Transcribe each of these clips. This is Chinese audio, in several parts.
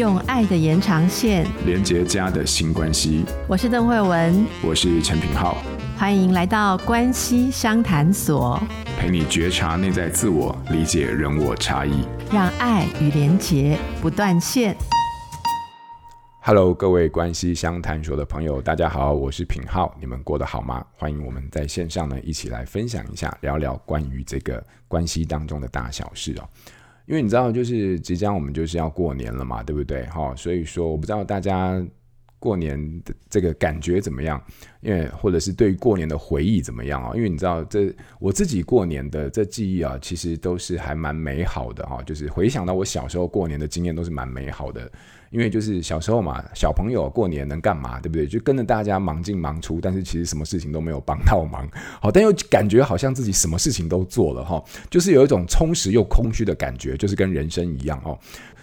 用爱的延长线连接家的新关系。我是邓慧文，我是陈品浩，欢迎来到关系相谈所，陪你觉察内在自我，理解人我差异，让爱与连结不断线。Hello，各位关系相谈所的朋友，大家好，我是品浩，你们过得好吗？欢迎我们在线上呢一起来分享一下，聊聊关于这个关系当中的大小事哦。因为你知道，就是即将我们就是要过年了嘛，对不对？哈，所以说我不知道大家过年的这个感觉怎么样，因为或者是对于过年的回忆怎么样啊？因为你知道，这我自己过年的这记忆啊，其实都是还蛮美好的哈，就是回想到我小时候过年的经验都是蛮美好的。因为就是小时候嘛，小朋友过年能干嘛，对不对？就跟着大家忙进忙出，但是其实什么事情都没有帮到忙，好，但又感觉好像自己什么事情都做了哈，就是有一种充实又空虚的感觉，就是跟人生一样哦。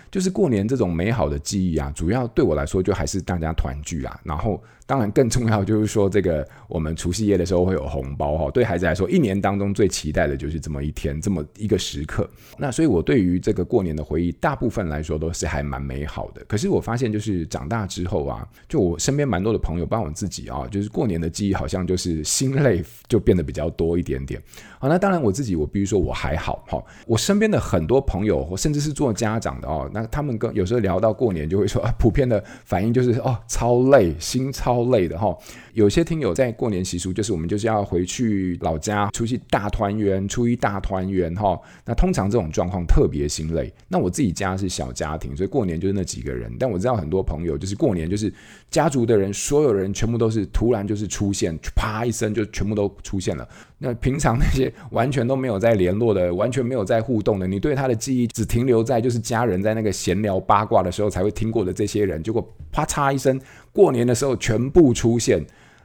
就是过年这种美好的记忆啊，主要对我来说就还是大家团聚啊，然后当然更重要就是说这个我们除夕夜的时候会有红包哈，对孩子来说一年当中最期待的就是这么一天这么一个时刻。那所以我对于这个过年的回忆，大部分来说都是还蛮美好的。可是我发现就是长大之后啊，就我身边蛮多的朋友，包括我自己啊，就是过年的记忆好像就是心累就变得比较多一点点。好，那当然我自己我比如说我还好哈，我身边的很多朋友甚至是做家长的哦，那他们跟有时候聊到过年，就会说啊，普遍的反应就是哦，超累，心超累的哈。有些听友在过年习俗，就是我们就是要回去老家，出去大团圆，初一大团圆哈。那通常这种状况特别心累。那我自己家是小家庭，所以过年就是那几个人。但我知道很多朋友就是过年就是家族的人，所有人全部都是突然就是出现，啪一声就全部都出现了。那平常那些完全都没有在联络的，完全没有在互动的，你对他的记忆只停留在就是家人在那个闲聊八卦的时候才会听过的这些人，结果啪嚓一声，过年的时候全部出现。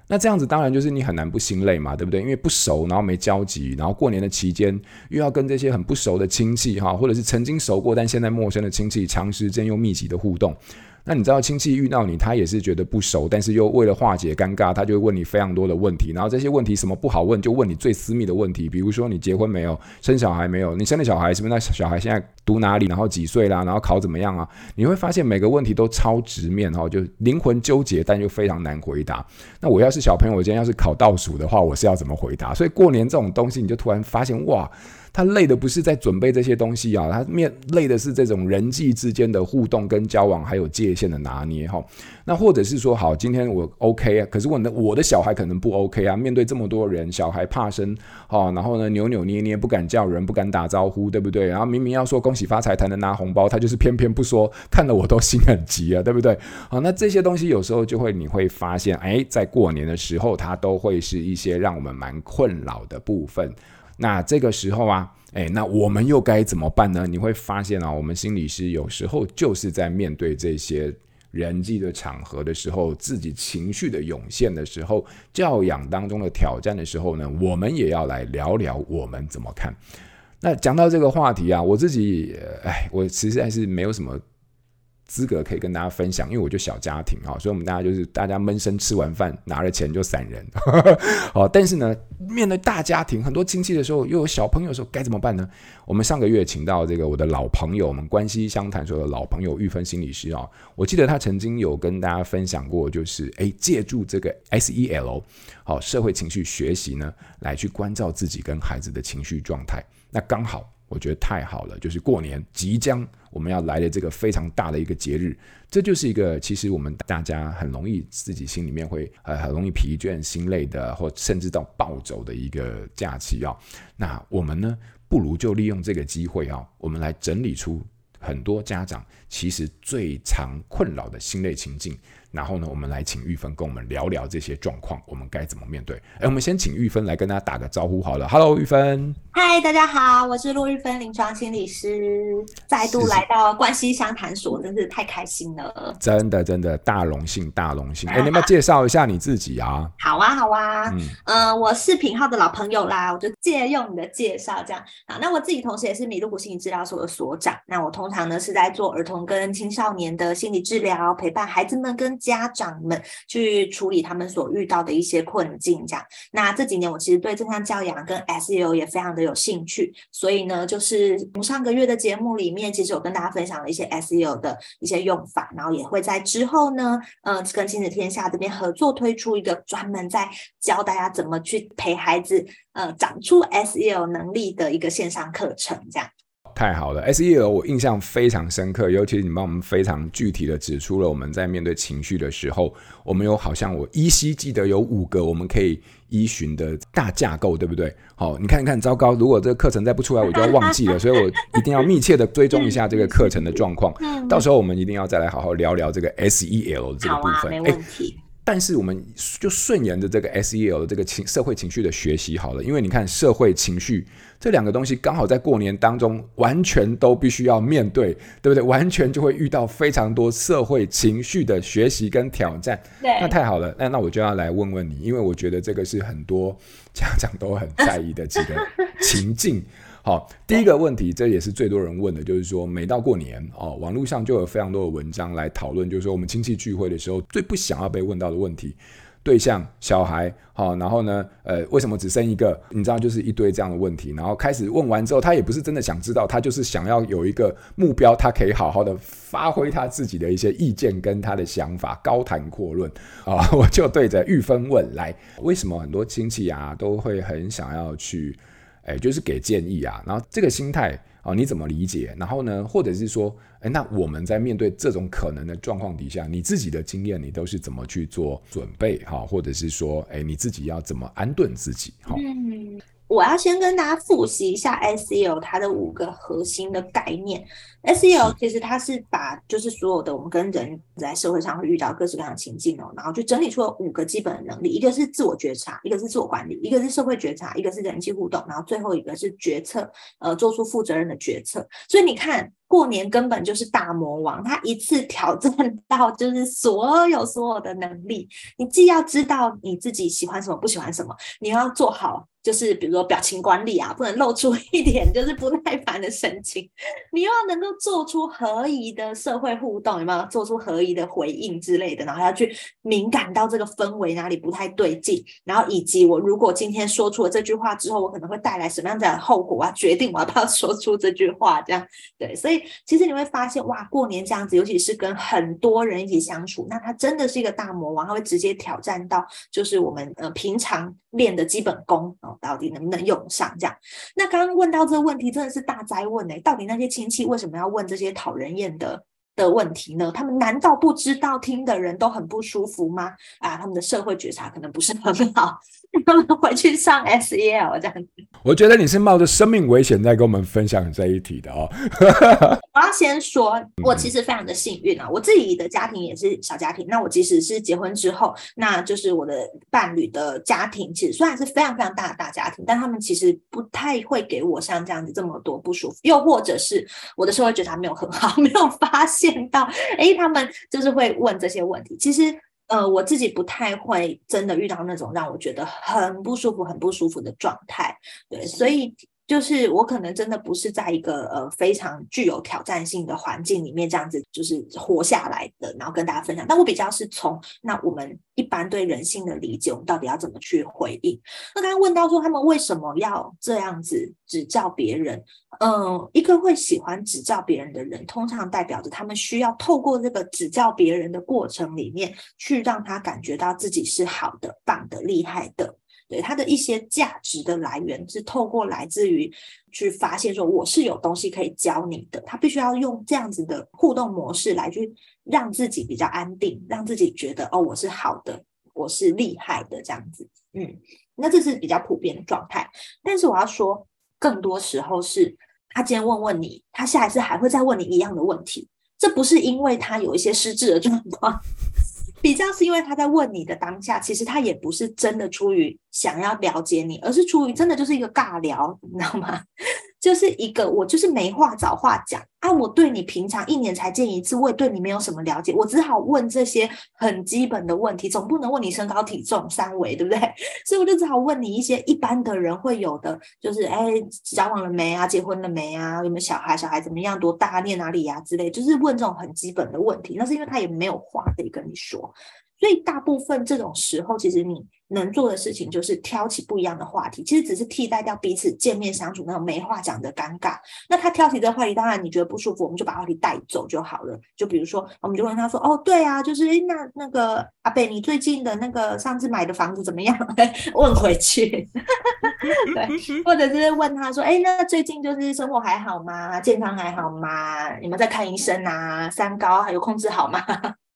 那这样子当然就是你很难不心累嘛，对不对？因为不熟，然后没交集，然后过年的期间又要跟这些很不熟的亲戚哈，或者是曾经熟过但现在陌生的亲戚，长时间又密集的互动。那你知道亲戚遇到你，他也是觉得不熟，但是又为了化解尴尬，他就会问你非常多的问题。然后这些问题什么不好问，就问你最私密的问题，比如说你结婚没有，生小孩没有，你生的小孩是不是？那小孩现在读哪里？然后几岁啦？然后考怎么样啊？你会发现每个问题都超直面哈，就灵魂纠结，但又非常难回答。那我要是小朋友，我今天要是考倒数的话，我是要怎么回答？所以过年这种东西，你就突然发现哇。他累的不是在准备这些东西啊，他面累的是这种人际之间的互动跟交往，还有界限的拿捏哈。那或者是说，好，今天我 OK 啊，可是我的我的小孩可能不 OK 啊。面对这么多人，小孩怕生，好，然后呢扭扭捏捏，不敢叫人，不敢打招呼，对不对？然后明明要说恭喜发财才能拿红包，他就是偏偏不说，看得我都心很急啊，对不对？好，那这些东西有时候就会你会发现，哎，在过年的时候，它都会是一些让我们蛮困扰的部分。那这个时候啊，诶，那我们又该怎么办呢？你会发现啊，我们心理师有时候就是在面对这些人际的场合的时候，自己情绪的涌现的时候，教养当中的挑战的时候呢，我们也要来聊聊我们怎么看。那讲到这个话题啊，我自己，哎，我实在是没有什么。资格可以跟大家分享，因为我就小家庭哈，所以我们大家就是大家闷声吃完饭，拿了钱就散人。好，但是呢，面对大家庭很多亲戚的时候，又有小朋友的时候，该怎么办呢？我们上个月请到这个我的老朋友，我们关系相谈所的老朋友玉芬心理师啊，我记得他曾经有跟大家分享过，就是诶，借助这个 SEL 好社会情绪学习呢，来去关照自己跟孩子的情绪状态。那刚好。我觉得太好了，就是过年即将我们要来的这个非常大的一个节日，这就是一个其实我们大家很容易自己心里面会呃很容易疲倦、心累的，或甚至到暴走的一个假期啊。那我们呢，不如就利用这个机会啊，我们来整理出很多家长其实最常困扰的心累情境。然后呢，我们来请玉芬跟我们聊聊这些状况，我们该怎么面对？哎，我们先请玉芬来跟大家打个招呼好了。Hello，玉芬。嗨，大家好，我是陆玉芬，临床心理师，再度来到关西相谈所，真是太开心了。真的，真的大荣幸，大荣幸。哎，你要不要介绍一下你自己啊？好啊，好啊。嗯，呃，我是品浩的老朋友啦，我就借用你的介绍这样。好，那我自己同时也是米露谷心理治疗所的所长。那我通常呢是在做儿童跟青少年的心理治疗，陪伴孩子们跟家长们去处理他们所遇到的一些困境。这样，那这几年我其实对正向教养跟 SEO 也非常的有兴趣，所以呢，就是上个月的节目里面，其实有跟大家分享了一些 SEO 的一些用法，然后也会在之后呢，呃，跟亲子天下这边合作推出一个专门在教大家怎么去陪孩子呃长出 SEO 能力的一个线上课程，这样。太好了，SEL 我印象非常深刻，尤其是你帮我们非常具体的指出了我们在面对情绪的时候，我们有好像我依稀记得有五个我们可以依循的大架构，对不对？好，你看一看，糟糕，如果这个课程再不出来，我就要忘记了，所以我一定要密切的追踪一下这个课程的状况，到时候我们一定要再来好好聊聊这个 SEL 这个部分。但是我们就顺延着这个 SEL 的这个情社会情绪的学习好了，因为你看社会情绪这两个东西刚好在过年当中完全都必须要面对，对不对？完全就会遇到非常多社会情绪的学习跟挑战。对，那太好了，那那我就要来问问你，因为我觉得这个是很多家长都很在意的这个情境。好，第一个问题，这也是最多人问的，就是说，每到过年哦，网络上就有非常多的文章来讨论，就是说，我们亲戚聚会的时候，最不想要被问到的问题，对象小孩，好，然后呢，呃，为什么只生一个？你知道，就是一堆这样的问题，然后开始问完之后，他也不是真的想知道，他就是想要有一个目标，他可以好好的发挥他自己的一些意见跟他的想法，高谈阔论啊，我就对着玉芬问来，为什么很多亲戚啊都会很想要去？哎，就是给建议啊，然后这个心态啊，你怎么理解？然后呢，或者是说，哎，那我们在面对这种可能的状况底下，你自己的经验，你都是怎么去做准备哈？或者是说，哎，你自己要怎么安顿自己？哈。我要先跟大家复习一下 SEL 它的五个核心的概念。SEL 其实它是把就是所有的我们跟人在社会上会遇到各式各样的情境哦，然后就整理出了五个基本的能力，一个是自我觉察，一个是自我管理，一个是社会觉察，一个是人际互动，然后最后一个是决策，呃，做出负责任的决策。所以你看，过年根本就是大魔王，他一次挑战 到就是所有所有的能力。你既要知道你自己喜欢什么，不喜欢什么，你要做好。就是比如说表情管理啊，不能露出一点 就是不耐烦的神情。你又要能够做出合宜的社会互动，有没有做出合宜的回应之类的？然后要去敏感到这个氛围哪里不太对劲，然后以及我如果今天说出了这句话之后，我可能会带来什么样的后果？啊决定我要不要说出这句话，这样对。所以其实你会发现，哇，过年这样子，尤其是跟很多人一起相处，那他真的是一个大魔王，他会直接挑战到就是我们呃平常练的基本功哦到底能不能用上？这样，那刚刚问到这个问题，真的是大哉问哎！到底那些亲戚为什么要问这些讨人厌的的问题呢？他们难道不知道听的人都很不舒服吗？啊，他们的社会觉察可能不是很好。他 们回去上 SEL 这样子，我觉得你是冒着生命危险在跟我们分享这一题的哦。我要先说，我其实非常的幸运啊，我自己的家庭也是小家庭。那我即使是结婚之后，那就是我的伴侣的家庭，其实虽然是非常非常大的大家庭，但他们其实不太会给我像这样子这么多不舒服，又或者是我的社会觉察没有很好，没有发现到，哎，他们就是会问这些问题，其实。呃，我自己不太会真的遇到那种让我觉得很不舒服、很不舒服的状态，对，所以。就是我可能真的不是在一个呃非常具有挑战性的环境里面这样子就是活下来的，然后跟大家分享。但我比较是从那我们一般对人性的理解，我们到底要怎么去回应？那刚刚问到说他们为什么要这样子指教别人？嗯、一个会喜欢指教别人的人，通常代表着他们需要透过这个指教别人的过程里面，去让他感觉到自己是好的、棒的、厉害的。对，他的一些价值的来源是透过来自于去发现说，我是有东西可以教你的，他必须要用这样子的互动模式来去让自己比较安定，让自己觉得哦，我是好的，我是厉害的这样子。嗯，那这是比较普遍的状态。但是我要说，更多时候是他今天问问你，他下一次还会再问你一样的问题，这不是因为他有一些失智的状况。比较是因为他在问你的当下，其实他也不是真的出于想要了解你，而是出于真的就是一个尬聊，你知道吗？就是一个我就是没话找话讲啊，我对你平常一年才见一次，我也对你没有什么了解，我只好问这些很基本的问题，总不能问你身高体重三围，对不对？所以我就只好问你一些一般的人会有的，就是哎，交往了没啊？结婚了没啊？有没有小孩？小孩怎么样？多大？念哪里呀、啊？之类，就是问这种很基本的问题。那是因为他也没有话可以跟你说。所以大部分这种时候，其实你能做的事情就是挑起不一样的话题，其实只是替代掉彼此见面相处那种没话讲的尴尬。那他挑起这个话题，当然你觉得不舒服，我们就把话题带走就好了。就比如说，我们就问他说：“哦，对啊，就是那那个阿贝，你最近的那个上次买的房子怎么样？” 问回去，对，或者是问他说：“哎，那最近就是生活还好吗？健康还好吗？你们在看医生啊？三高还有控制好吗？”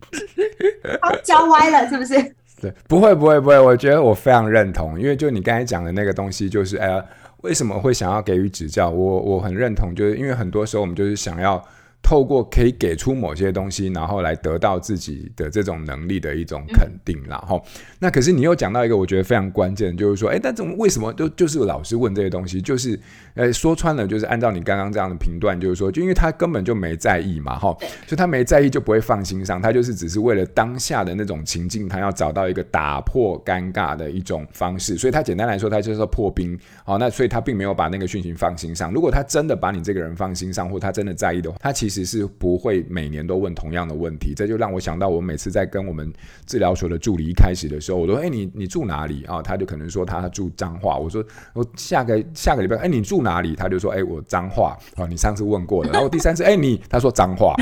教歪了是不是？对，不会不会不会，我觉得我非常认同，因为就你刚才讲的那个东西，就是哎呀，为什么会想要给予指教？我我很认同，就是因为很多时候我们就是想要。透过可以给出某些东西，然后来得到自己的这种能力的一种肯定，然后那可是你又讲到一个我觉得非常关键，就是说，哎，但怎么为什么就就是老是问这些东西？就是，呃，说穿了就是按照你刚刚这样的评断，就是说，就因为他根本就没在意嘛，哈，所以他没在意就不会放心上，他就是只是为了当下的那种情境，他要找到一个打破尴尬的一种方式，所以他简单来说，他就是破冰，好，那所以他并没有把那个讯息放心上。如果他真的把你这个人放心上，或他真的在意的话，他其实。其实是不会每年都问同样的问题，这就让我想到，我每次在跟我们治疗所的助理一开始的时候，我说：“哎，你你住哪里啊？”他就可能说他住彰化。我说：“我下个下个礼拜，哎，你住哪里？”他就说：“哎，我彰化。”哦，你上次问过了。然后第三次，哎，你他说彰化。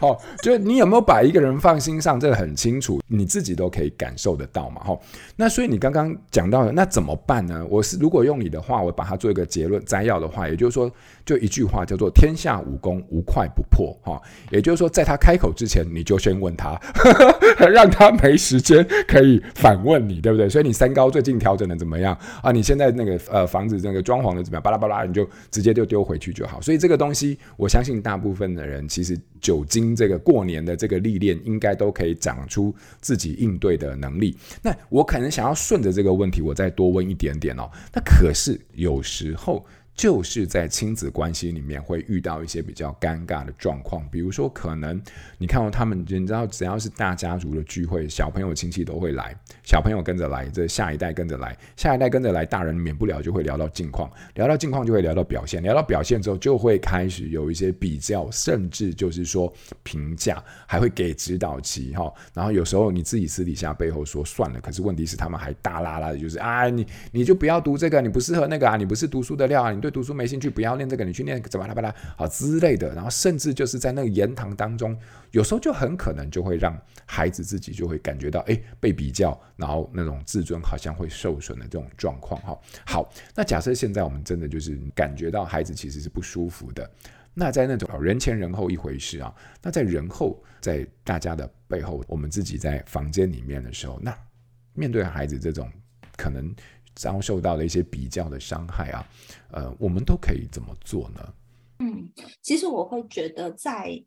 哦，就是你有没有把一个人放心上，这个很清楚，你自己都可以感受得到嘛。哈，那所以你刚刚讲到的，那怎么办呢？我是如果用你的话，我把它做一个结论摘要的话，也就是说，就一句话叫做“天下武功无快不破”哈，也就是说，在他开口之前，你就先问他，让他没时间可以反问你，对不对？所以你三高最近调整的怎么样啊？你现在那个呃房子那个装潢的怎么样？巴拉巴拉，你就直接就丢回去就好。所以这个东西，我相信大部分的人其实久经这个过年的这个历练，应该都可以长出自己应对的能力。那我可能想要顺着这个问题，我再多问一点点哦。那可是有时候。就是在亲子关系里面会遇到一些比较尴尬的状况，比如说可能你看到他们，你知道只要是大家族的聚会，小朋友亲戚都会来，小朋友跟着来，这下一代跟着来，下一代跟着来，大人免不了就会聊到近况，聊到近况就会聊到表现，聊到表现之后就会开始有一些比较，甚至就是说评价，还会给指导期哈。然后有时候你自己私底下背后说算了，可是问题是他们还大啦啦的，就是啊你你就不要读这个，你不适合那个啊，你不是读书的料啊，你对。对读书没兴趣，不要念这个，你去念怎么啦吧啦，好之类的。然后甚至就是在那个言谈当中，有时候就很可能就会让孩子自己就会感觉到，哎，被比较，然后那种自尊好像会受损的这种状况。哈，好，那假设现在我们真的就是感觉到孩子其实是不舒服的，那在那种人前人后一回事啊，那在人后，在大家的背后，我们自己在房间里面的时候，那面对孩子这种可能。遭受到的一些比较的伤害啊，呃，我们都可以怎么做呢？嗯，其实我会觉得在，在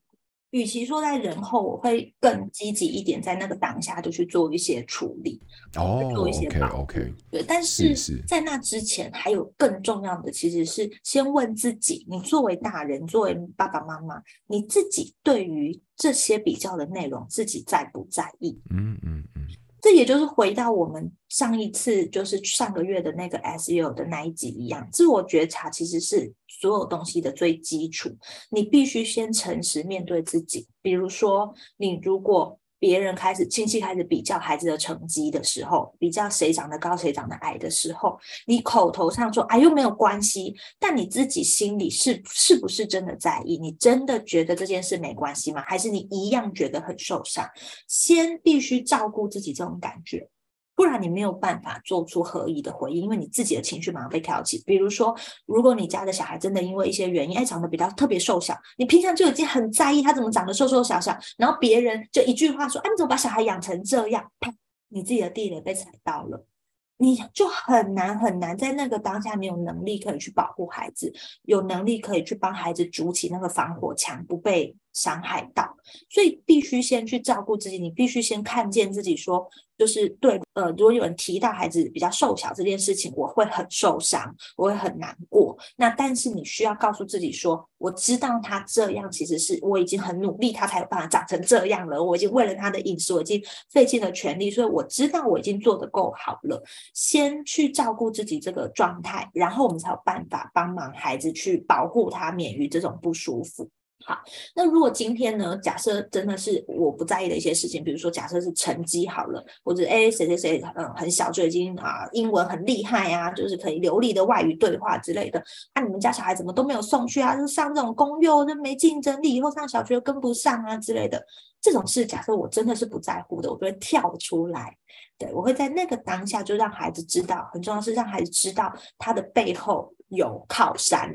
与其说在人后，我会更积极一点，在那个当下就去做一些处理，哦，做一些 OK OK，对。但是在那之前，还有更重要的，其实是先问自己：你作为大人，作为爸爸妈妈，你自己对于这些比较的内容，自己在不在意？嗯嗯嗯。这也就是回到我们上一次，就是上个月的那个 SEO 的那一集一样，自我觉察其实是所有东西的最基础。你必须先诚实面对自己，比如说，你如果。别人开始亲戚开始比较孩子的成绩的时候，比较谁长得高谁长得矮的时候，你口头上说“哎，又没有关系”，但你自己心里是是不是真的在意？你真的觉得这件事没关系吗？还是你一样觉得很受伤？先必须照顾自己这种感觉。不然你没有办法做出合宜的回应，因为你自己的情绪马上被挑起。比如说，如果你家的小孩真的因为一些原因，哎，长得比较特别瘦小，你平常就已经很在意他怎么长得瘦瘦小小，然后别人就一句话说，哎，你怎么把小孩养成这样？啪，你自己的地雷被踩到了。你就很难很难在那个当下，没有能力可以去保护孩子，有能力可以去帮孩子筑起那个防火墙，不被伤害到。所以必须先去照顾自己，你必须先看见自己说，就是对，呃，如果有人提到孩子比较瘦小这件事情，我会很受伤，我会很难过。那但是你需要告诉自己说，我知道他这样其实是我已经很努力，他才有办法长成这样了。我已经为了他的饮食，我已经费尽了全力，所以我知道我已经做得够好了。先去照顾自己这个状态，然后我们才有办法帮忙孩子去保护他免于这种不舒服。好，那如果今天呢？假设真的是我不在意的一些事情，比如说假设是成绩好了，或者哎谁谁谁嗯很小就已经啊英文很厉害、啊，就是可以流利的外语对话之类的，那、你们家小孩怎么都没有送去啊？就上这种公幼就没竞争力，以后上小学跟不上啊之类的，这种事假设我真的是不在乎的，我就会跳出来，对，我会在那个当下就让孩子知道，很重要是让孩子知道他的背后。有靠山，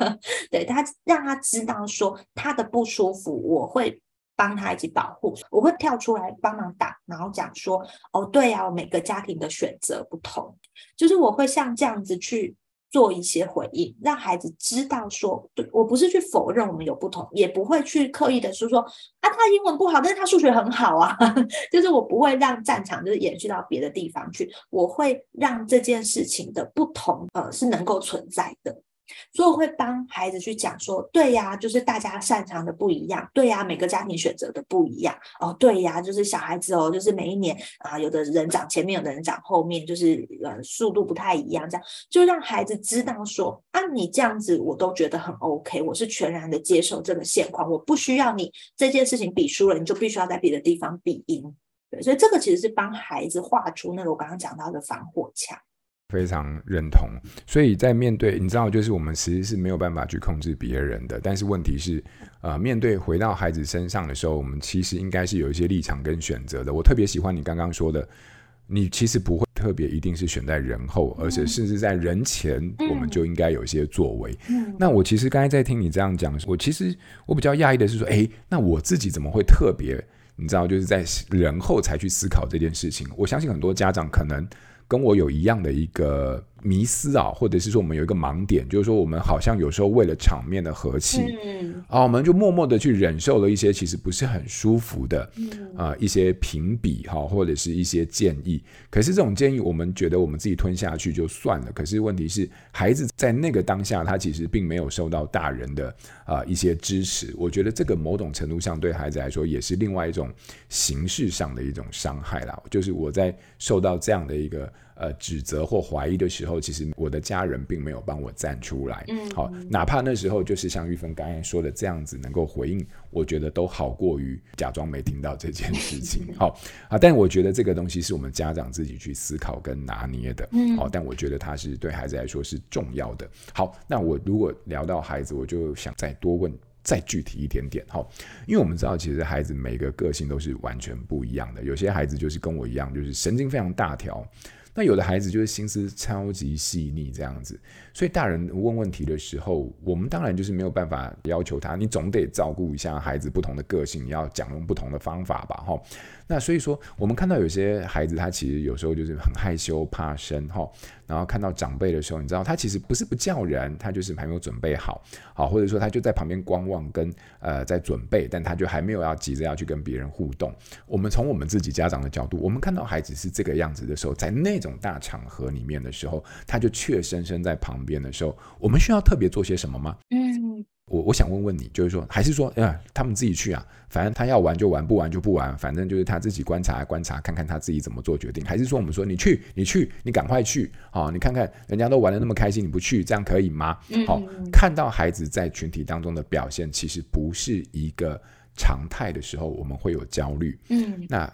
对，他让他知道说他的不舒服，我会帮他一起保护，我会跳出来帮忙挡，然后讲说，哦，对呀，每个家庭的选择不同，就是我会像这样子去。做一些回应，让孩子知道说，对，我不是去否认我们有不同，也不会去刻意的说说啊，他英文不好，但是他数学很好啊，就是我不会让战场就是延续到别的地方去，我会让这件事情的不同，呃，是能够存在的。所以我会帮孩子去讲说，对呀，就是大家擅长的不一样，对呀，每个家庭选择的不一样，哦，对呀，就是小孩子哦，就是每一年啊，有的人长前面，有的人长后面，就是呃速度不太一样，这样。就让孩子知道说，啊，你这样子我都觉得很 OK，我是全然的接受这个现况，我不需要你这件事情比输了，你就必须要在别的地方比赢，对，所以这个其实是帮孩子画出那个我刚刚讲到的防火墙。非常认同，所以在面对你知道，就是我们其实是没有办法去控制别人的，但是问题是，呃，面对回到孩子身上的时候，我们其实应该是有一些立场跟选择的。我特别喜欢你刚刚说的，你其实不会特别一定是选在人后，而且甚至在人前，我们就应该有一些作为。嗯，那我其实刚才在听你这样讲，我其实我比较讶异的是说，诶，那我自己怎么会特别，你知道，就是在人后才去思考这件事情？我相信很多家长可能。跟我有一样的一个迷思啊，或者是说我们有一个盲点，就是说我们好像有时候为了场面的和气，嗯，啊，我们就默默的去忍受了一些其实不是很舒服的，啊，一些评比哈，或者是一些建议。可是这种建议，我们觉得我们自己吞下去就算了。可是问题是，孩子在那个当下，他其实并没有受到大人的啊一些支持。我觉得这个某种程度上对孩子来说，也是另外一种形式上的一种伤害啦。就是我在受到这样的一个。呃，指责或怀疑的时候，其实我的家人并没有帮我站出来。嗯，好，哪怕那时候就是像玉芬刚才说的这样子，能够回应，我觉得都好过于假装没听到这件事情。好啊，但我觉得这个东西是我们家长自己去思考跟拿捏的。嗯，好，但我觉得它是对孩子来说是重要的。好，那我如果聊到孩子，我就想再多问，再具体一点点。好，因为我们知道，其实孩子每个个性都是完全不一样的。有些孩子就是跟我一样，就是神经非常大条。那有的孩子就是心思超级细腻这样子，所以大人问问题的时候，我们当然就是没有办法要求他，你总得照顾一下孩子不同的个性，你要讲用不同的方法吧，哈。那所以说，我们看到有些孩子，他其实有时候就是很害羞、怕生，哈。然后看到长辈的时候，你知道他其实不是不叫人，他就是还没有准备好，好，或者说他就在旁边观望跟呃在准备，但他就还没有要急着要去跟别人互动。我们从我们自己家长的角度，我们看到孩子是这个样子的时候，在那种大场合里面的时候，他就怯生生在旁边的时候，我们需要特别做些什么吗？嗯。我我想问问你，就是说，还是说，哎呀，他们自己去啊？反正他要玩就玩，不玩就不玩，反正就是他自己观察观察，看看他自己怎么做决定。还是说，我们说你去，你去，你赶快去，好，你看看人家都玩的那么开心，你不去，这样可以吗？好，看到孩子在群体当中的表现，其实不是一个常态的时候，我们会有焦虑。嗯，那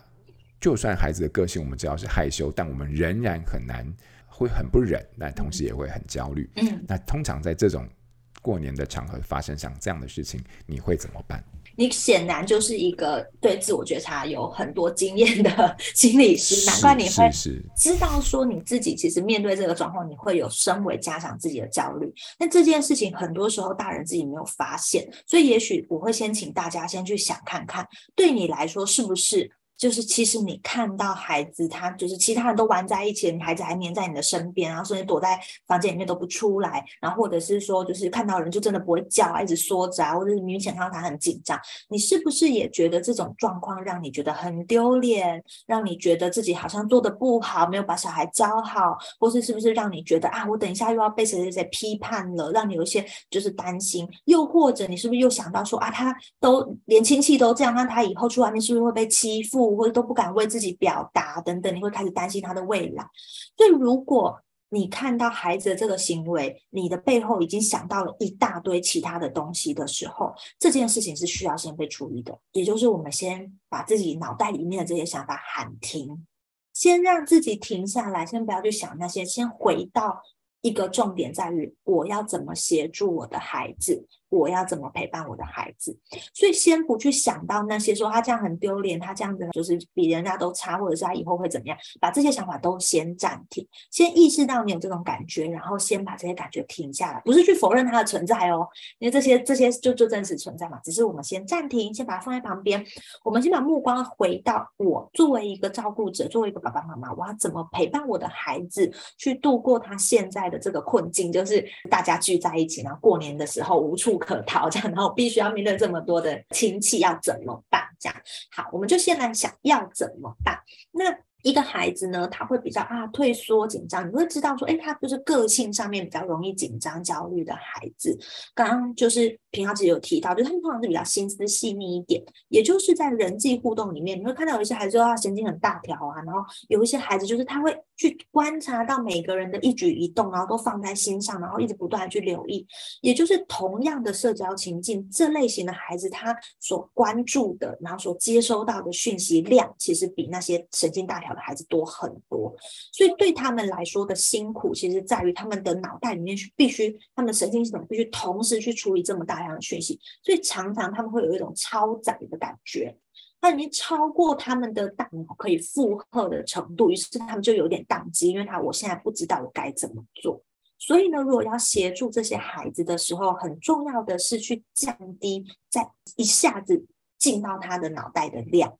就算孩子的个性我们知道是害羞，但我们仍然很难会很不忍，但同时也会很焦虑。嗯，那通常在这种。过年的场合发生像这样的事情，你会怎么办？你显然就是一个对自我觉察有很多经验的心理师，难怪你会知道说你自己其实面对这个状况，你会有身为家长自己的焦虑。那这件事情很多时候大人自己没有发现，所以也许我会先请大家先去想看看，对你来说是不是就是其实你看到孩子，他就是其他人都玩在一起，你孩子还黏在你的身边，然后甚至躲在房间里面都不出来，然后或者是说，就是看到人就真的不会叫啊，一直缩着啊，或者是明显看到他很紧张，你是不是也觉得这种状况让你觉得很丢脸，让你觉得自己好像做得不好，没有把小孩教好，或是是不是让你觉得啊，我等一下又要被谁谁谁批判了，让你有一些就是担心，又或者你是不是又想到说啊，他都连亲戚都这样，那他以后去外面是不是会被欺负？或者都不敢为自己表达等等，你会开始担心他的未来。所以，如果你看到孩子的这个行为，你的背后已经想到了一大堆其他的东西的时候，这件事情是需要先被处理的。也就是我们先把自己脑袋里面的这些想法喊停，先让自己停下来，先不要去想那些，先回到一个重点，在于我要怎么协助我的孩子。我要怎么陪伴我的孩子？所以先不去想到那些说他这样很丢脸，他这样子就是比人家都差，或者是他以后会怎么样？把这些想法都先暂停，先意识到你有这种感觉，然后先把这些感觉停下来，不是去否认它的存在哦，因为这些这些就就真实存在嘛。只是我们先暂停，先把它放在旁边，我们先把目光回到我作为一个照顾者，作为一个爸爸妈妈，我要怎么陪伴我的孩子去度过他现在的这个困境？就是大家聚在一起，然后过年的时候无处不可逃这样，然后必须要面对这么多的亲戚，要怎么办？这样好，我们就先来想要怎么办。那一个孩子呢，他会比较啊退缩紧张，你会知道说，哎，他就是个性上面比较容易紧张焦虑的孩子。刚刚就是平浩姐有提到，就是他们通常是比较心思细腻一点，也就是在人际互动里面，你会看到有一些孩子他神经很大条啊，然后有一些孩子就是他会去观察到每个人的一举一动，然后都放在心上，然后一直不断的去留意。也就是同样的社交情境，这类型的孩子他所关注的，然后所接收到的讯息量，其实比那些神经大条的孩子多很多，所以对他们来说的辛苦，其实在于他们的脑袋里面是必须，他们的神经系统必须同时去处理这么大量的讯息，所以常常他们会有一种超载的感觉，他已经超过他们的大脑可以负荷的程度，于是他们就有点宕机，因为他我现在不知道我该怎么做。所以呢，如果要协助这些孩子的时候，很重要的是去降低在一下子进到他的脑袋的量。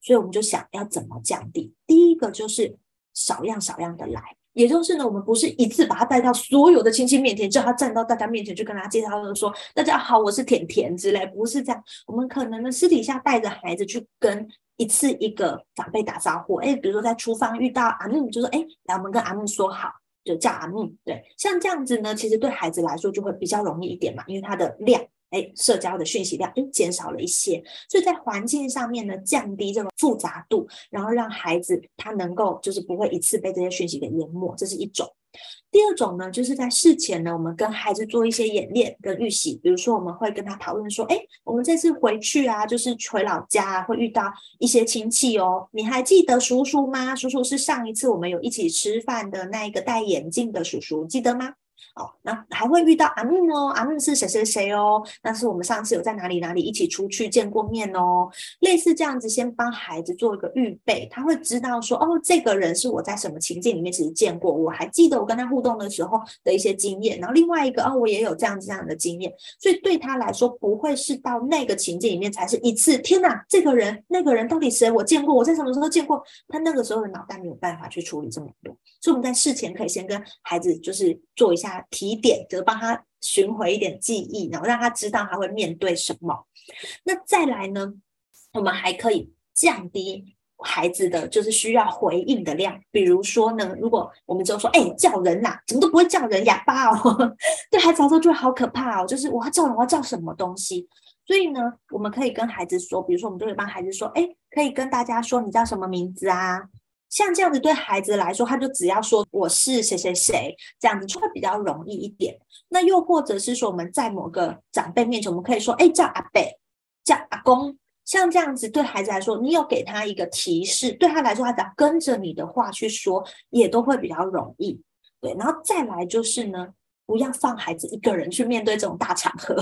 所以我们就想要怎么降低？第一个就是少量少量的来，也就是呢，我们不是一次把他带到所有的亲戚面前，叫他站到大家面前去跟他介绍，说大家好，我是甜甜之类，不是这样。我们可能呢私底下带着孩子去跟一次一个长辈打招呼，哎，比如说在厨房遇到阿木，就说哎，来我们跟阿木说好，就叫阿木。对，像这样子呢，其实对孩子来说就会比较容易一点嘛，因为他的量。哎，社交的讯息量哎减少了一些，所以在环境上面呢，降低这种复杂度，然后让孩子他能够就是不会一次被这些讯息给淹没，这是一种。第二种呢，就是在事前呢，我们跟孩子做一些演练跟预习，比如说我们会跟他讨论说，哎，我们这次回去啊，就是回老家啊，会遇到一些亲戚哦，你还记得叔叔吗？叔叔是上一次我们有一起吃饭的那一个戴眼镜的叔叔，记得吗？哦，那还会遇到阿木哦，阿木是谁谁谁哦？那是我们上次有在哪里哪里一起出去见过面哦。类似这样子，先帮孩子做一个预备，他会知道说，哦，这个人是我在什么情境里面其实见过，我还记得我跟他互动的时候的一些经验。然后另外一个，哦，我也有这样子这样的经验，所以对他来说，不会是到那个情境里面才是一次。天哪，这个人那个人到底谁？我见过，我在什么时候见过？他那个时候的脑袋没有办法去处理这么多，所以我们在事前可以先跟孩子就是做一下。提点，就是帮他寻回一点记忆，然后让他知道他会面对什么。那再来呢，我们还可以降低孩子的就是需要回应的量。比如说呢，如果我们就说，哎、叫人呐、怎么都不会叫人，哑巴哦。对孩子来说就会好可怕哦，就是我要叫人，我要叫什么东西？所以呢，我们可以跟孩子说，比如说，我们就会帮孩子说，哎、可以跟大家说你叫什么名字啊？像这样子对孩子来说，他就只要说我是谁谁谁，这样子就会比较容易一点。那又或者是说我们在某个长辈面前，我们可以说，哎，叫阿伯，叫阿公。像这样子对孩子来说，你有给他一个提示，对他来说，他只要跟着你的话去说，也都会比较容易。对，然后再来就是呢，不要放孩子一个人去面对这种大场合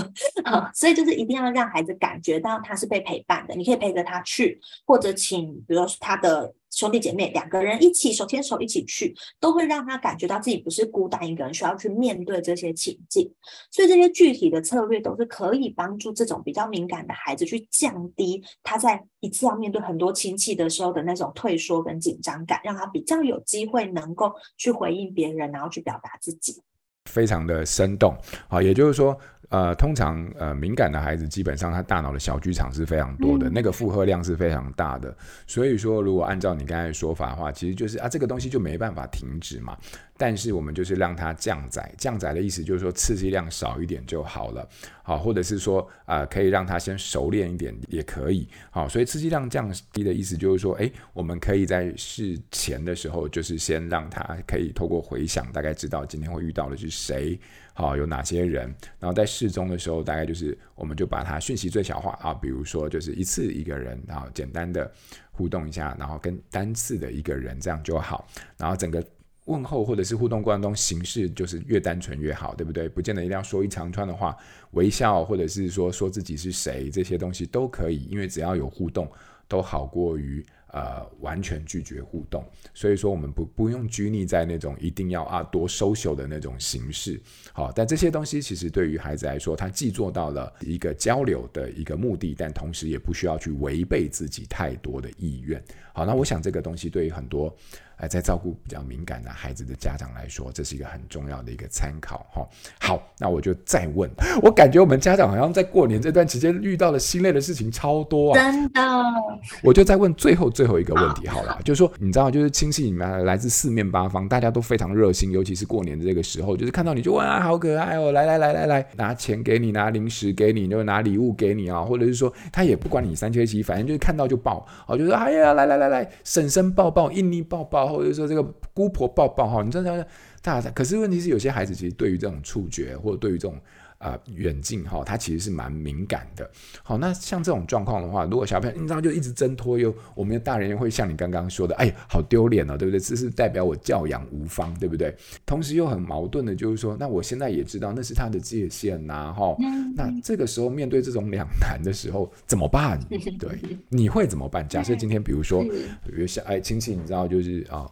啊，所以就是一定要让孩子感觉到他是被陪伴的。你可以陪着他去，或者请比如说他的兄弟姐妹两个人一起手牵手一起去，都会让他感觉到自己不是孤单一个人，需要去面对这些情境。所以这些具体的策略都是可以帮助这种比较敏感的孩子去降低他在一次要面对很多亲戚的时候的那种退缩跟紧张感，让他比较有机会能够去回应别人，然后去表达自己。非常的生动，好，也就是说，呃，通常呃敏感的孩子，基本上他大脑的小剧场是非常多的，嗯、那个负荷量是非常大的。所以说，如果按照你刚才说法的话，其实就是啊，这个东西就没办法停止嘛。但是我们就是让它降载，降载的意思就是说刺激量少一点就好了，好，或者是说啊、可以让它先熟练一点也可以，好，所以刺激量降低的意思就是说，诶，我们可以在事前的时候，就是先让他可以透过回想，大概知道今天会遇到的是谁，好，有哪些人，然后在事中的时候，大概就是我们就把它讯息最小化啊，比如说就是一次一个人，然后简单的互动一下，然后跟单次的一个人这样就好，然后整个。问候或者是互动过程中，形式就是越单纯越好，对不对？不见得一定要说一长串的话，微笑或者是说说自己是谁，这些东西都可以，因为只要有互动，都好过于。呃，完全拒绝互动，所以说我们不不用拘泥在那种一定要啊多 social 的那种形式，好，但这些东西其实对于孩子来说，他既做到了一个交流的一个目的，但同时也不需要去违背自己太多的意愿。好，那我想这个东西对于很多呃在照顾比较敏感的孩子的家长来说，这是一个很重要的一个参考哈。好，那我就再问，我感觉我们家长好像在过年这段期间遇到了心累的事情超多啊，真的，我就再问最后最。后一个问题好了，就是说，你知道，就是亲戚里面来自四面八方，大家都非常热心，尤其是过年的这个时候，就是看到你就问啊，好可爱哦，来来来来来，拿钱给你，拿零食给你，就拿礼物给你啊，或者是说，他也不管你三七二十一，反正就是看到就抱，哦，就说哎呀，来来来来，婶婶抱抱，印尼抱抱，或者说这个姑婆抱抱，哈，你知道，大，可是问题是，有些孩子其实对于这种触觉，或者对于这种。啊，远近哈，他其实是蛮敏感的。好，那像这种状况的话，如果小朋友你知道就一直挣脱，又我们的大人又会像你刚刚说的，哎，好丢脸哦，对不对？这是代表我教养无方，对不对？同时又很矛盾的，就是说，那我现在也知道那是他的界限呐，哈。那这个时候面对这种两难的时候怎么办？对，你会怎么办？假设今天比如说，比如小哎亲戚，你知道就是啊，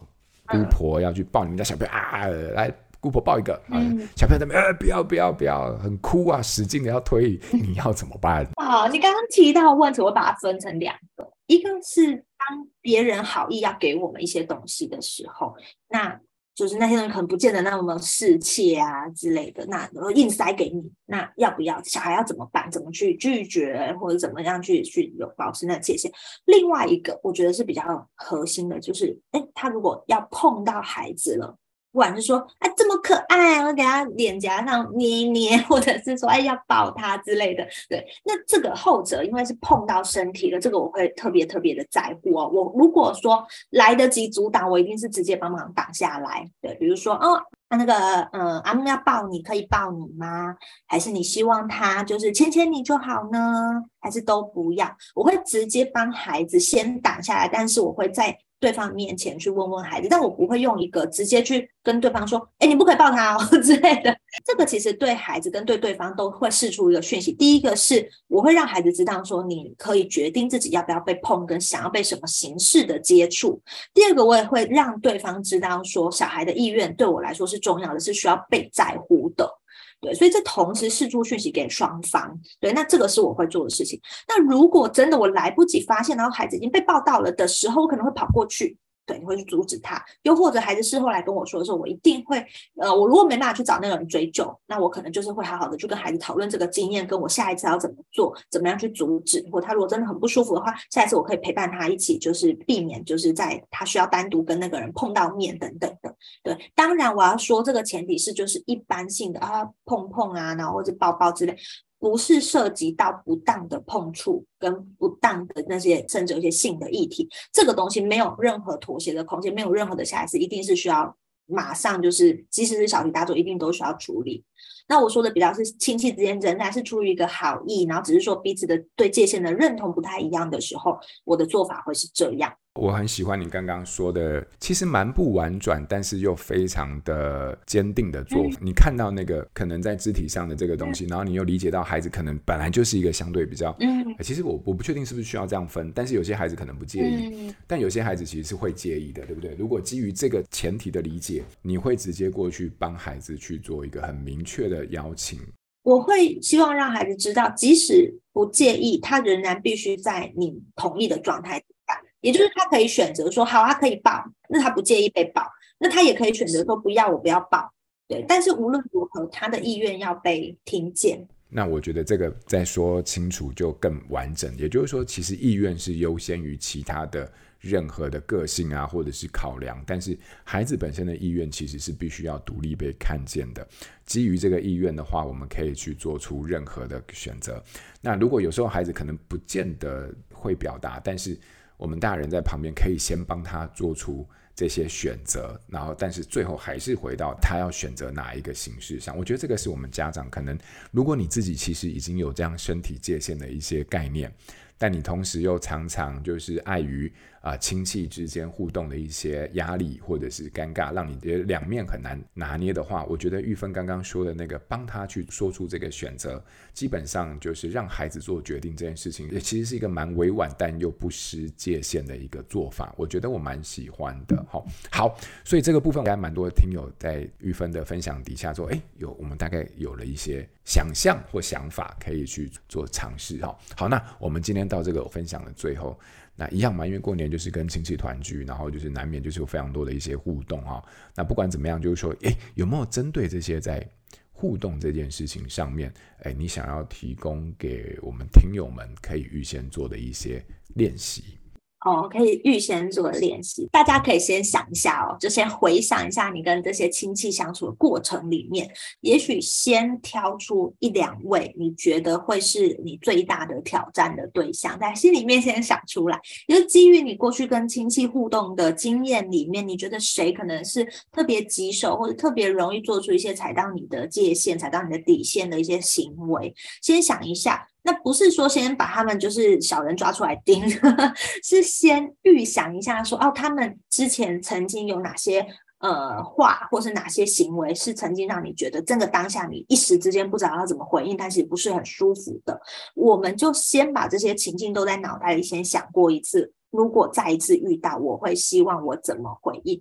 姑婆要去抱你们家小朋友啊，来。姑婆抱一个，嗯，小朋友在那边，呃，不要不要不要，很哭啊，使劲的要推，你要怎么办？哦，你刚刚提到的问题，我把它分成两个，一个是当别人好意要给我们一些东西的时候，那就是那些人可能不见得那么适切啊之类的，那硬塞给你，那要不要？小孩要怎么办？怎么去拒绝，或者怎么样去去有保持那个界限？另外一个，我觉得是比较核心的，就是，哎，他如果要碰到孩子了。不管是说，哎，这么可爱，我给他脸颊上捏一捏，或者是说，哎，要抱他之类的，对，那这个后者因为是碰到身体的，这个我会特别特别的在乎哦。我如果说来得及阻挡，我一定是直接帮忙挡下来。对，比如说，哦，那个，嗯，阿木要抱你，可以抱你吗？还是你希望他就是牵牵你就好呢？还是都不要？我会直接帮孩子先挡下来，但是我会在。对方面前去问问孩子，但我不会用一个直接去跟对方说：“哎，你不可以抱他哦” 之类的。这个其实对孩子跟对对方都会释出一个讯息。第一个是我会让孩子知道说，你可以决定自己要不要被碰，跟想要被什么形式的接触。第二个，我也会让对方知道说，小孩的意愿对我来说是重要的，是需要被在乎的。对，所以这同时释出讯息给双方。对，那这个是我会做的事情。那如果真的我来不及发现，然后孩子已经被报道了的时候，我可能会跑过去。对，你会去阻止他，又或者孩子事后来跟我说的时候，我一定会，呃，我如果没办法去找那个人追究，那我可能就是会好好的去跟孩子讨论这个经验，跟我下一次要怎么做，怎么样去阻止，或他如果真的很不舒服的话，下一次我可以陪伴他一起，就是避免就是在他需要单独跟那个人碰到面等等的。对，当然我要说这个前提是就是一般性的啊，碰碰啊，然后或者抱抱之类。不是涉及到不当的碰触跟不当的那些，甚至有些性的议题，这个东西没有任何妥协的空间，没有任何的下一次，一定是需要马上就是，即使是小题大做，一定都需要处理。那我说的比较是亲戚之间仍然是出于一个好意，然后只是说彼此的对界限的认同不太一样的时候，我的做法会是这样。我很喜欢你刚刚说的，其实蛮不婉转，但是又非常的坚定的做法。嗯、你看到那个可能在肢体上的这个东西，嗯、然后你又理解到孩子可能本来就是一个相对比较……嗯，其实我我不确定是不是需要这样分，但是有些孩子可能不介意，嗯、但有些孩子其实是会介意的，对不对？如果基于这个前提的理解，你会直接过去帮孩子去做一个很明确的邀请。我会希望让孩子知道，即使不介意，他仍然必须在你同意的状态。也就是他可以选择说好，他可以抱，那他不介意被抱，那他也可以选择说不要，我不要抱，对。但是无论如何，他的意愿要被听见。那我觉得这个再说清楚就更完整。也就是说，其实意愿是优先于其他的任何的个性啊，或者是考量。但是孩子本身的意愿其实是必须要独立被看见的。基于这个意愿的话，我们可以去做出任何的选择。那如果有时候孩子可能不见得会表达，但是我们大人在旁边可以先帮他做出这些选择，然后但是最后还是回到他要选择哪一个形式上。我觉得这个是我们家长可能，如果你自己其实已经有这样身体界限的一些概念，但你同时又常常就是碍于。啊，亲戚之间互动的一些压力或者是尴尬，让你觉得两面很难拿捏的话，我觉得玉芬刚刚说的那个帮他去说出这个选择，基本上就是让孩子做决定这件事情，也其实是一个蛮委婉但又不失界限的一个做法。我觉得我蛮喜欢的。好，好，所以这个部分应该蛮多的听友在玉芬的分享底下说，哎，有我们大概有了一些想象或想法可以去做尝试。哈，好，那我们今天到这个分享的最后。那一样嘛，因为过年就是跟亲戚团聚，然后就是难免就是有非常多的一些互动哈。那不管怎么样，就是说，诶，有没有针对这些在互动这件事情上面，诶，你想要提供给我们听友们可以预先做的一些练习？哦，可以预先做练习，大家可以先想一下哦，就先回想一下你跟这些亲戚相处的过程里面，也许先挑出一两位你觉得会是你最大的挑战的对象，在心里面先想出来。也就是基于你过去跟亲戚互动的经验里面，你觉得谁可能是特别棘手，或者特别容易做出一些踩到你的界限、踩到你的底线的一些行为，先想一下。那不是说先把他们就是小人抓出来盯，是先预想一下说哦，他们之前曾经有哪些呃话，或是哪些行为是曾经让你觉得真的当下你一时之间不知道要怎么回应，但是不是很舒服的。我们就先把这些情境都在脑袋里先想过一次，如果再一次遇到，我会希望我怎么回应。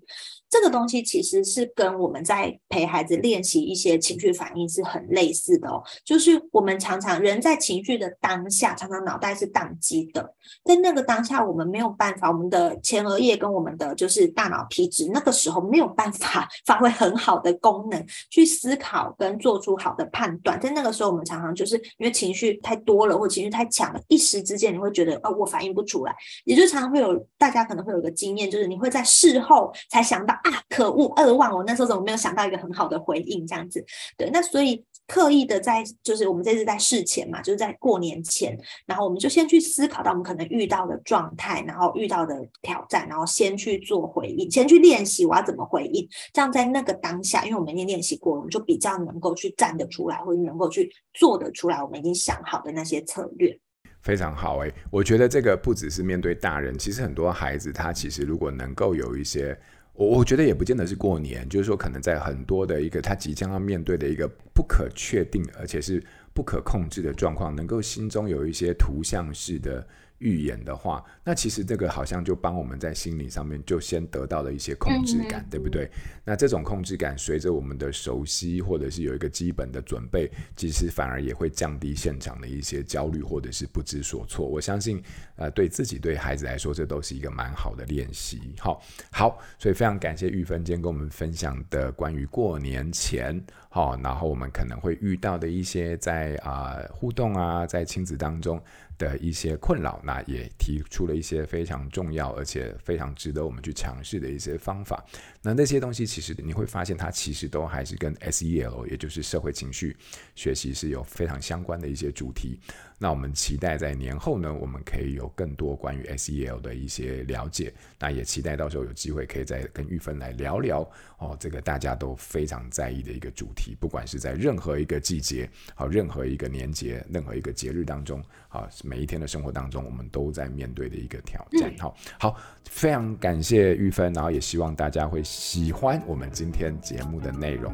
这个东西其实是跟我们在陪孩子练习一些情绪反应是很类似的哦，就是我们常常人在情绪的当下，常常脑袋是宕机的，在那个当下，我们没有办法，我们的前额叶跟我们的就是大脑皮质，那个时候没有办法发挥很好的功能去思考跟做出好的判断，在那个时候，我们常常就是因为情绪太多了，或情绪太强了，一时之间你会觉得哦，我反应不出来，也就常常会有大家可能会有个经验，就是你会在事后才想到。啊，可恶，二忘，我那时候怎么没有想到一个很好的回应？这样子，对，那所以刻意的在，就是我们这次在事前嘛，就是在过年前，然后我们就先去思考到我们可能遇到的状态，然后遇到的挑战，然后先去做回应，先去练习我要怎么回应，这样在那个当下，因为我们已经练习过，我们就比较能够去站得出来，或者能够去做得出来，我们已经想好的那些策略。非常好诶，我觉得这个不只是面对大人，其实很多孩子他其实如果能够有一些。我我觉得也不见得是过年，就是说可能在很多的一个他即将要面对的一个不可确定，而且是不可控制的状况，能够心中有一些图像式的。预言的话，那其实这个好像就帮我们在心理上面就先得到了一些控制感，嗯、对不对？那这种控制感随着我们的熟悉，或者是有一个基本的准备，其实反而也会降低现场的一些焦虑或者是不知所措。我相信，呃，对自己对孩子来说，这都是一个蛮好的练习。好，好，所以非常感谢玉芬今天跟我们分享的关于过年前，好，然后我们可能会遇到的一些在啊、互动啊，在亲子当中。的一些困扰，那也提出了一些非常重要而且非常值得我们去尝试的一些方法。那那些东西其实你会发现，它其实都还是跟 SEL，也就是社会情绪学习是有非常相关的一些主题。那我们期待在年后呢，我们可以有更多关于 SEL 的一些了解。那也期待到时候有机会可以再跟玉芬来聊聊哦，这个大家都非常在意的一个主题，不管是在任何一个季节，好，任何一个年节，任何一个节日当中，好，每一天的生活当中，我们们都在面对的一个挑战。好，好，非常感谢玉芬，然后也希望大家会喜欢我们今天节目的内容。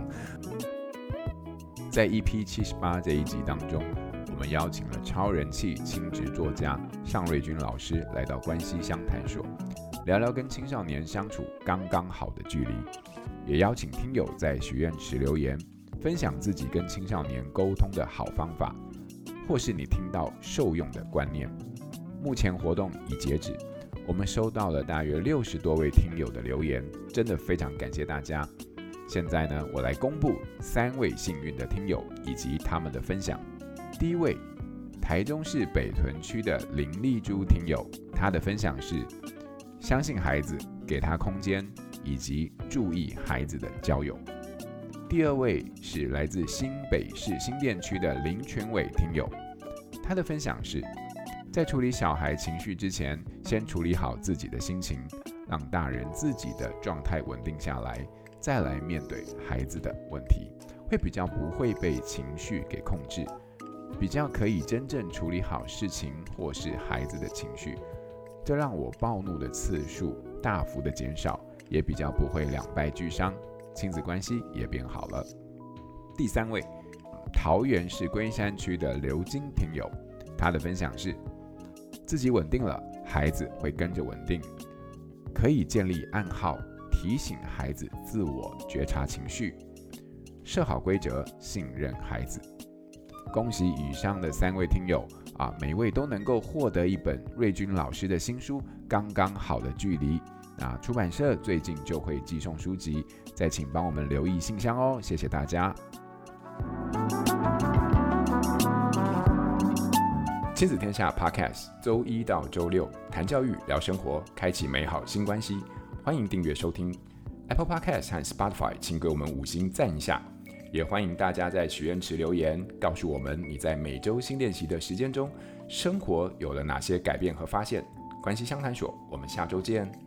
在 EP 七十八这一集当中，我们邀请了超人气亲职作家尚瑞君老师来到关西乡探索，聊聊跟青少年相处刚刚好的距离，也邀请听友在许愿池留言。分享自己跟青少年沟通的好方法，或是你听到受用的观念。目前活动已截止，我们收到了大约六十多位听友的留言，真的非常感谢大家。现在呢，我来公布三位幸运的听友以及他们的分享。第一位，台中市北屯区的林丽珠听友，她的分享是：相信孩子，给他空间，以及注意孩子的交友。第二位是来自新北市新店区的林全伟听友，他的分享是，在处理小孩情绪之前，先处理好自己的心情，让大人自己的状态稳定下来，再来面对孩子的问题，会比较不会被情绪给控制，比较可以真正处理好事情或是孩子的情绪，这让我暴怒的次数大幅的减少，也比较不会两败俱伤。亲子关系也变好了。第三位，桃园市龟山区的刘金听友，他的分享是：自己稳定了，孩子会跟着稳定，可以建立暗号，提醒孩子自我觉察情绪，设好规则，信任孩子。恭喜以上的三位听友啊，每位都能够获得一本瑞君老师的新书《刚刚好的距离》。那出版社最近就会寄送书籍，再请帮我们留意信箱哦，谢谢大家。亲子天下 Podcast，周一到周六谈教育、聊生活，开启美好新关系。欢迎订阅收听 Apple Podcast 和 Spotify，请给我们五星赞一下。也欢迎大家在许愿池留言，告诉我们你在每周新练习的时间中，生活有了哪些改变和发现。关系相谈所，我们下周见。